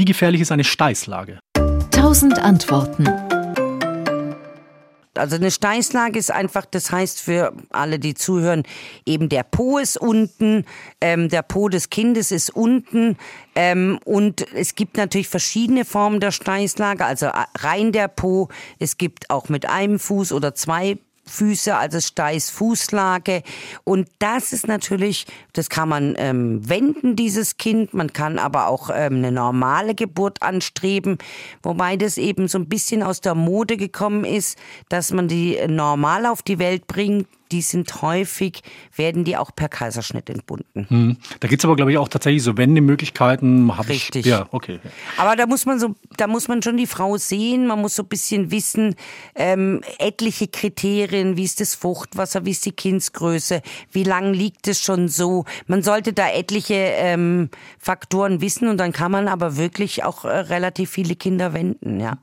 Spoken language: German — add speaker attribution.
Speaker 1: Wie gefährlich ist eine Steißlage?
Speaker 2: Tausend Antworten.
Speaker 3: Also eine Steißlage ist einfach, das heißt für alle, die zuhören, eben der Po ist unten, ähm, der Po des Kindes ist unten ähm, und es gibt natürlich verschiedene Formen der Steißlage, also rein der Po, es gibt auch mit einem Fuß oder zwei Füße, also Steiß Fußlage. Und das ist natürlich, das kann man ähm, wenden, dieses Kind. Man kann aber auch ähm, eine normale Geburt anstreben, wobei das eben so ein bisschen aus der Mode gekommen ist, dass man die normal auf die Welt bringt die sind häufig, werden die auch per Kaiserschnitt entbunden.
Speaker 1: Hm. Da gibt es aber, glaube ich, auch tatsächlich so Wendemöglichkeiten.
Speaker 3: Richtig.
Speaker 1: Ich, ja, okay.
Speaker 3: Aber da muss man so, da muss man schon die Frau sehen, man muss so ein bisschen wissen, ähm, etliche Kriterien, wie ist das Fruchtwasser, wie ist die Kindsgröße, wie lang liegt es schon so. Man sollte da etliche ähm, Faktoren wissen und dann kann man aber wirklich auch äh, relativ viele Kinder wenden, ja.